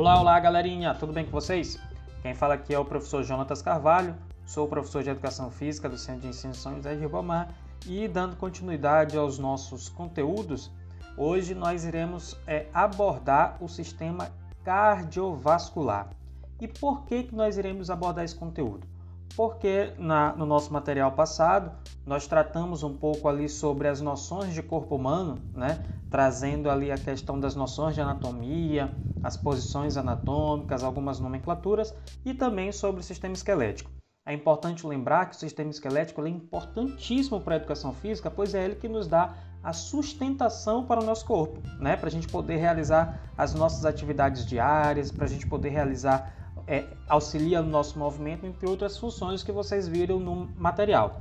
Olá, olá galerinha, tudo bem com vocês? Quem fala aqui é o professor Jonatas Carvalho, sou professor de Educação Física do Centro de Ensino São José de Ribamar e dando continuidade aos nossos conteúdos, hoje nós iremos é, abordar o sistema cardiovascular. E por que, que nós iremos abordar esse conteúdo? porque na, no nosso material passado nós tratamos um pouco ali sobre as noções de corpo humano, né? trazendo ali a questão das noções de anatomia, as posições anatômicas, algumas nomenclaturas e também sobre o sistema esquelético. É importante lembrar que o sistema esquelético é importantíssimo para a educação física, pois é ele que nos dá a sustentação para o nosso corpo, né? para a gente poder realizar as nossas atividades diárias, para a gente poder realizar é, auxilia no nosso movimento, entre outras funções que vocês viram no material.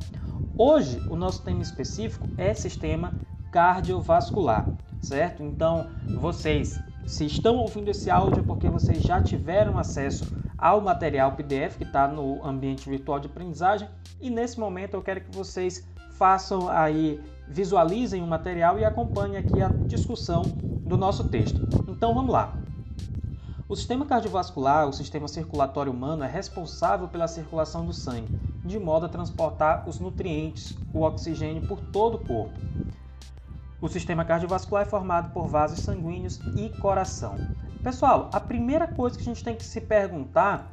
Hoje, o nosso tema específico é sistema cardiovascular, certo? Então, vocês, se estão ouvindo esse áudio, é porque vocês já tiveram acesso ao material PDF que está no ambiente virtual de aprendizagem e nesse momento eu quero que vocês façam aí, visualizem o material e acompanhem aqui a discussão do nosso texto. Então vamos lá. O sistema cardiovascular, o sistema circulatório humano, é responsável pela circulação do sangue, de modo a transportar os nutrientes, o oxigênio por todo o corpo. O sistema cardiovascular é formado por vasos sanguíneos e coração. Pessoal, a primeira coisa que a gente tem que se perguntar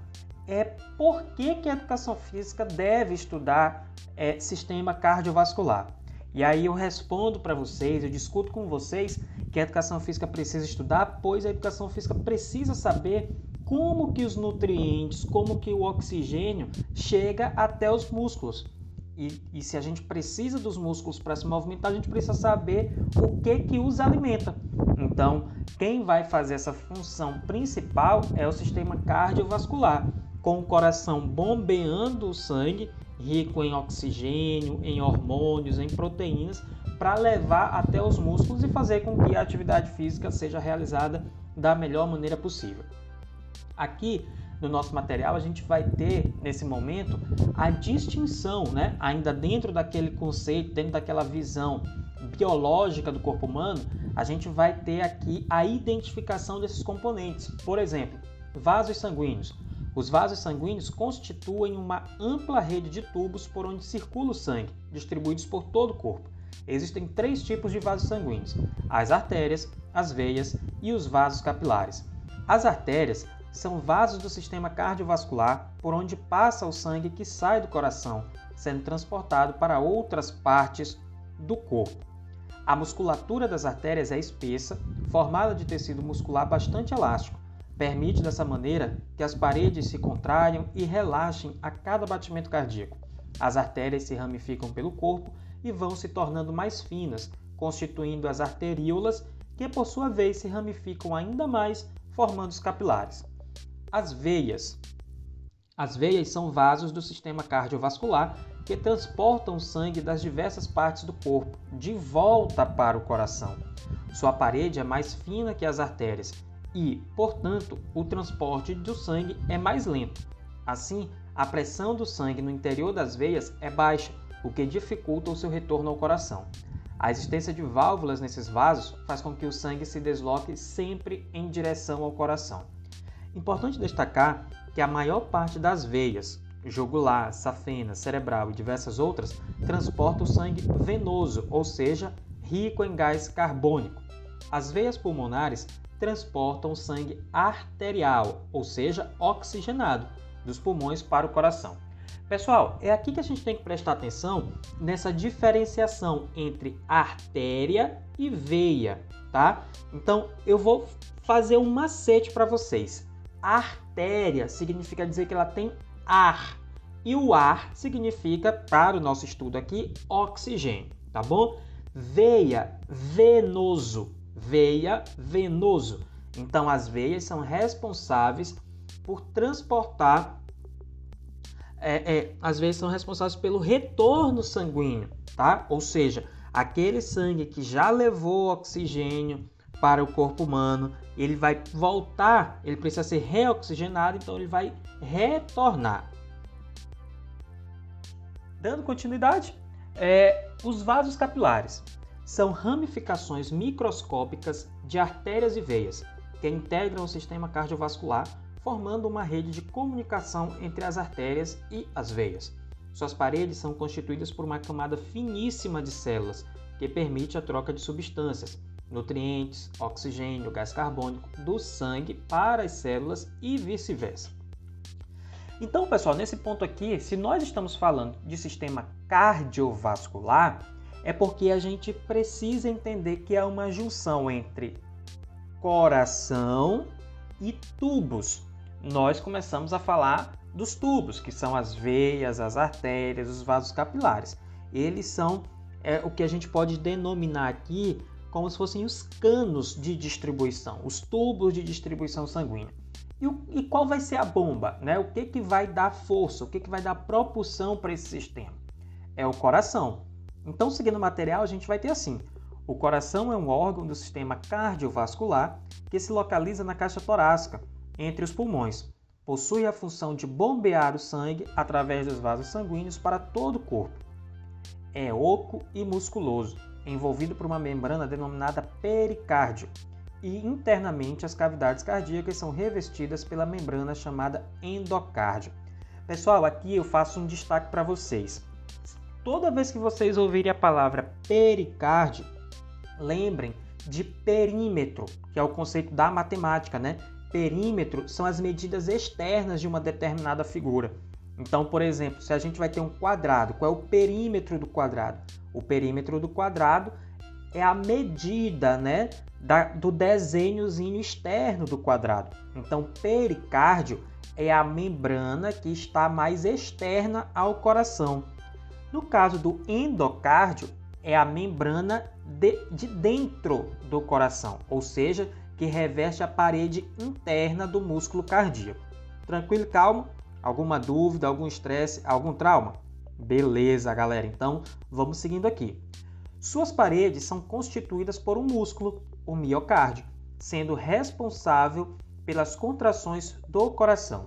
é por que, que a educação física deve estudar é, sistema cardiovascular. E aí eu respondo para vocês, eu discuto com vocês que a educação física precisa estudar, pois a educação física precisa saber como que os nutrientes, como que o oxigênio chega até os músculos. E, e se a gente precisa dos músculos para se movimentar, a gente precisa saber o que que os alimenta. Então, quem vai fazer essa função principal é o sistema cardiovascular, com o coração bombeando o sangue rico em oxigênio, em hormônios, em proteínas, para levar até os músculos e fazer com que a atividade física seja realizada da melhor maneira possível. Aqui no nosso material a gente vai ter nesse momento a distinção, né, ainda dentro daquele conceito, dentro daquela visão biológica do corpo humano, a gente vai ter aqui a identificação desses componentes. Por exemplo, vasos sanguíneos. Os vasos sanguíneos constituem uma ampla rede de tubos por onde circula o sangue, distribuídos por todo o corpo. Existem três tipos de vasos sanguíneos: as artérias, as veias e os vasos capilares. As artérias são vasos do sistema cardiovascular por onde passa o sangue que sai do coração, sendo transportado para outras partes do corpo. A musculatura das artérias é espessa, formada de tecido muscular bastante elástico Permite dessa maneira que as paredes se contraiam e relaxem a cada batimento cardíaco. As artérias se ramificam pelo corpo e vão se tornando mais finas, constituindo as arteríolas, que por sua vez se ramificam ainda mais, formando os capilares. As veias. As veias são vasos do sistema cardiovascular que transportam o sangue das diversas partes do corpo de volta para o coração. Sua parede é mais fina que as artérias e, portanto, o transporte do sangue é mais lento. Assim, a pressão do sangue no interior das veias é baixa, o que dificulta o seu retorno ao coração. A existência de válvulas nesses vasos faz com que o sangue se desloque sempre em direção ao coração. Importante destacar que a maior parte das veias, jugular, safena, cerebral e diversas outras, transporta o sangue venoso, ou seja, rico em gás carbônico. As veias pulmonares transportam o sangue arterial, ou seja, oxigenado, dos pulmões para o coração. Pessoal, é aqui que a gente tem que prestar atenção nessa diferenciação entre artéria e veia, tá? Então, eu vou fazer um macete para vocês. Artéria significa dizer que ela tem ar, e o ar significa, para o nosso estudo aqui, oxigênio, tá bom? Veia, venoso, veia venoso. Então, as veias são responsáveis por transportar, é, é, as veias são responsáveis pelo retorno sanguíneo, tá? Ou seja, aquele sangue que já levou oxigênio para o corpo humano, ele vai voltar, ele precisa ser reoxigenado, então ele vai retornar. Dando continuidade, é, os vasos capilares são ramificações microscópicas de artérias e veias. que integram o sistema cardiovascular, formando uma rede de comunicação entre as artérias e as veias. Suas paredes são constituídas por uma camada finíssima de células, que permite a troca de substâncias, nutrientes, oxigênio, gás carbônico do sangue para as células e vice-versa. Então, pessoal, nesse ponto aqui, se nós estamos falando de sistema cardiovascular, é porque a gente precisa entender que há uma junção entre coração e tubos. Nós começamos a falar dos tubos, que são as veias, as artérias, os vasos capilares. Eles são é, o que a gente pode denominar aqui como se fossem os canos de distribuição, os tubos de distribuição sanguínea. E, o, e qual vai ser a bomba? Né? O que, que vai dar força, o que, que vai dar propulsão para esse sistema? É o coração. Então, seguindo o material, a gente vai ter assim: o coração é um órgão do sistema cardiovascular que se localiza na caixa torácica, entre os pulmões. Possui a função de bombear o sangue através dos vasos sanguíneos para todo o corpo. É oco e musculoso envolvido por uma membrana denominada pericárdio, e internamente as cavidades cardíacas são revestidas pela membrana chamada endocárdio. Pessoal, aqui eu faço um destaque para vocês. Toda vez que vocês ouvirem a palavra pericárdio, lembrem de perímetro, que é o conceito da matemática, né? Perímetro são as medidas externas de uma determinada figura. Então, por exemplo, se a gente vai ter um quadrado, qual é o perímetro do quadrado? O perímetro do quadrado é a medida né, da, do desenhozinho externo do quadrado. Então, pericárdio é a membrana que está mais externa ao coração. No caso do endocárdio, é a membrana de, de dentro do coração, ou seja, que reveste a parede interna do músculo cardíaco. Tranquilo calmo? Alguma dúvida, algum estresse, algum trauma? Beleza, galera. Então, vamos seguindo aqui. Suas paredes são constituídas por um músculo, o miocárdio, sendo responsável pelas contrações do coração.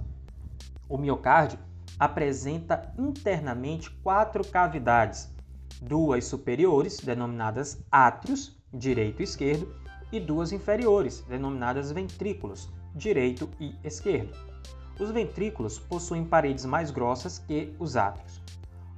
O miocárdio apresenta internamente quatro cavidades, duas superiores, denominadas átrios, direito e esquerdo, e duas inferiores, denominadas ventrículos, direito e esquerdo. Os ventrículos possuem paredes mais grossas que os átrios.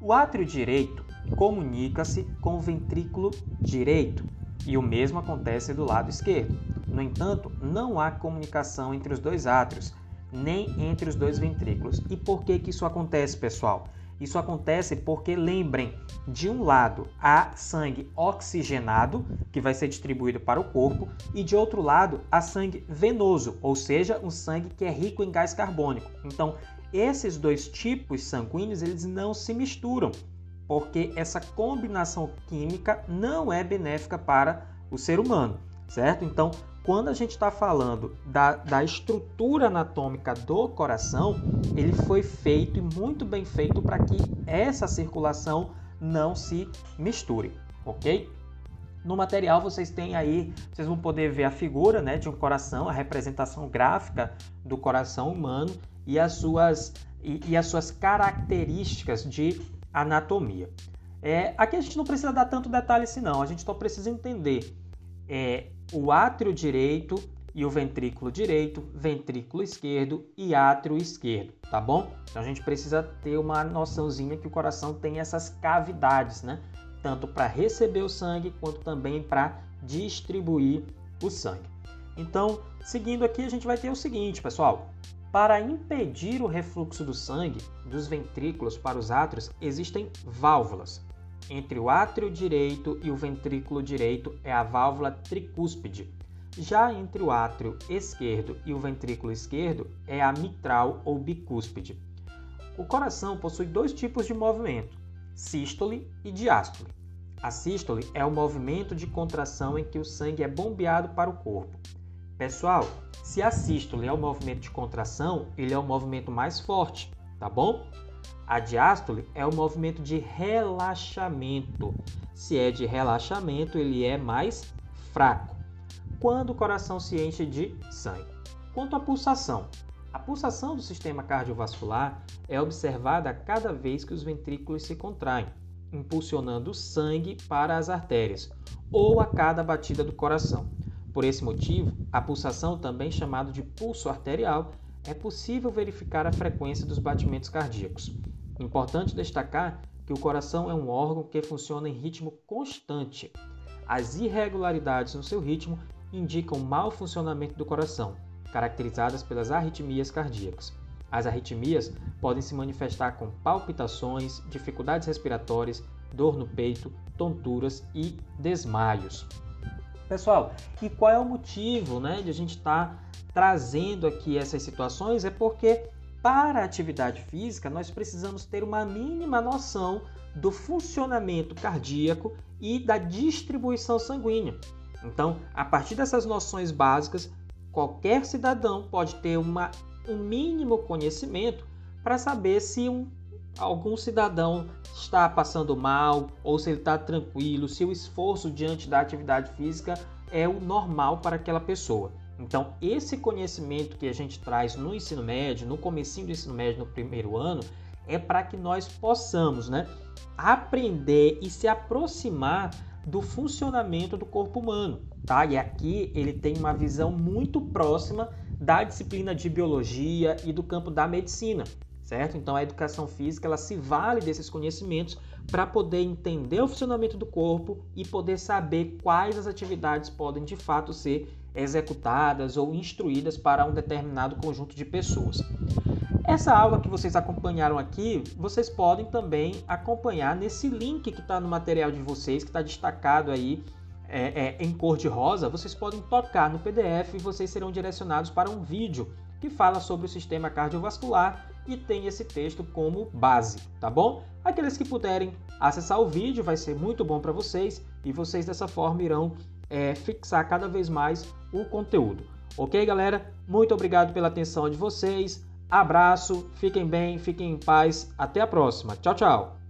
O átrio direito comunica-se com o ventrículo direito e o mesmo acontece do lado esquerdo. No entanto, não há comunicação entre os dois átrios, nem entre os dois ventrículos. E por que, que isso acontece, pessoal? Isso acontece porque, lembrem, de um lado há sangue oxigenado, que vai ser distribuído para o corpo, e de outro lado há sangue venoso, ou seja, um sangue que é rico em gás carbônico. Então, esses dois tipos sanguíneos eles não se misturam, porque essa combinação química não é benéfica para o ser humano, certo? Então, quando a gente está falando da, da estrutura anatômica do coração, ele foi feito e muito bem feito para que essa circulação não se misture, ok? No material vocês têm aí, vocês vão poder ver a figura né, de um coração, a representação gráfica do coração humano e as suas, e, e as suas características de anatomia. É, aqui a gente não precisa dar tanto detalhe assim não, a gente só precisa entender é, o átrio direito e o ventrículo direito, ventrículo esquerdo e átrio esquerdo, tá bom? Então a gente precisa ter uma noçãozinha que o coração tem essas cavidades, né? Tanto para receber o sangue quanto também para distribuir o sangue. Então, seguindo aqui, a gente vai ter o seguinte, pessoal: para impedir o refluxo do sangue dos ventrículos para os átrios, existem válvulas. Entre o átrio direito e o ventrículo direito é a válvula tricúspide. Já entre o átrio esquerdo e o ventrículo esquerdo é a mitral ou bicúspide. O coração possui dois tipos de movimento, sístole e diástole. A sístole é o movimento de contração em que o sangue é bombeado para o corpo. Pessoal, se a sístole é o movimento de contração, ele é o movimento mais forte, tá bom? A diástole é o movimento de relaxamento. Se é de relaxamento, ele é mais fraco. Quando o coração se enche de sangue. Quanto à pulsação, a pulsação do sistema cardiovascular é observada a cada vez que os ventrículos se contraem, impulsionando o sangue para as artérias, ou a cada batida do coração. Por esse motivo, a pulsação, também chamada de pulso arterial, é possível verificar a frequência dos batimentos cardíacos. Importante destacar que o coração é um órgão que funciona em ritmo constante. As irregularidades no seu ritmo indicam mau funcionamento do coração, caracterizadas pelas arritmias cardíacas. As arritmias podem se manifestar com palpitações, dificuldades respiratórias, dor no peito, tonturas e desmaios. Pessoal, e qual é o motivo né, de a gente estar tá trazendo aqui essas situações? É porque para a atividade física nós precisamos ter uma mínima noção do funcionamento cardíaco e da distribuição sanguínea. Então, a partir dessas noções básicas, qualquer cidadão pode ter uma, um mínimo conhecimento para saber se um, algum cidadão está passando mal ou se ele está tranquilo, se o esforço diante da atividade física é o normal para aquela pessoa. Então, esse conhecimento que a gente traz no ensino médio, no comecinho do ensino médio, no primeiro ano, é para que nós possamos né, aprender e se aproximar do funcionamento do corpo humano, tá? E aqui ele tem uma visão muito próxima da disciplina de biologia e do campo da medicina, certo? Então a educação física ela se vale desses conhecimentos para poder entender o funcionamento do corpo e poder saber quais as atividades podem de fato ser executadas ou instruídas para um determinado conjunto de pessoas. Essa aula que vocês acompanharam aqui, vocês podem também acompanhar nesse link que está no material de vocês, que está destacado aí é, é, em cor de rosa. Vocês podem tocar no PDF e vocês serão direcionados para um vídeo que fala sobre o sistema cardiovascular e tem esse texto como base, tá bom? Aqueles que puderem acessar o vídeo vai ser muito bom para vocês e vocês dessa forma irão é, fixar cada vez mais o conteúdo. Ok, galera? Muito obrigado pela atenção de vocês. Abraço, fiquem bem, fiquem em paz. Até a próxima. Tchau, tchau.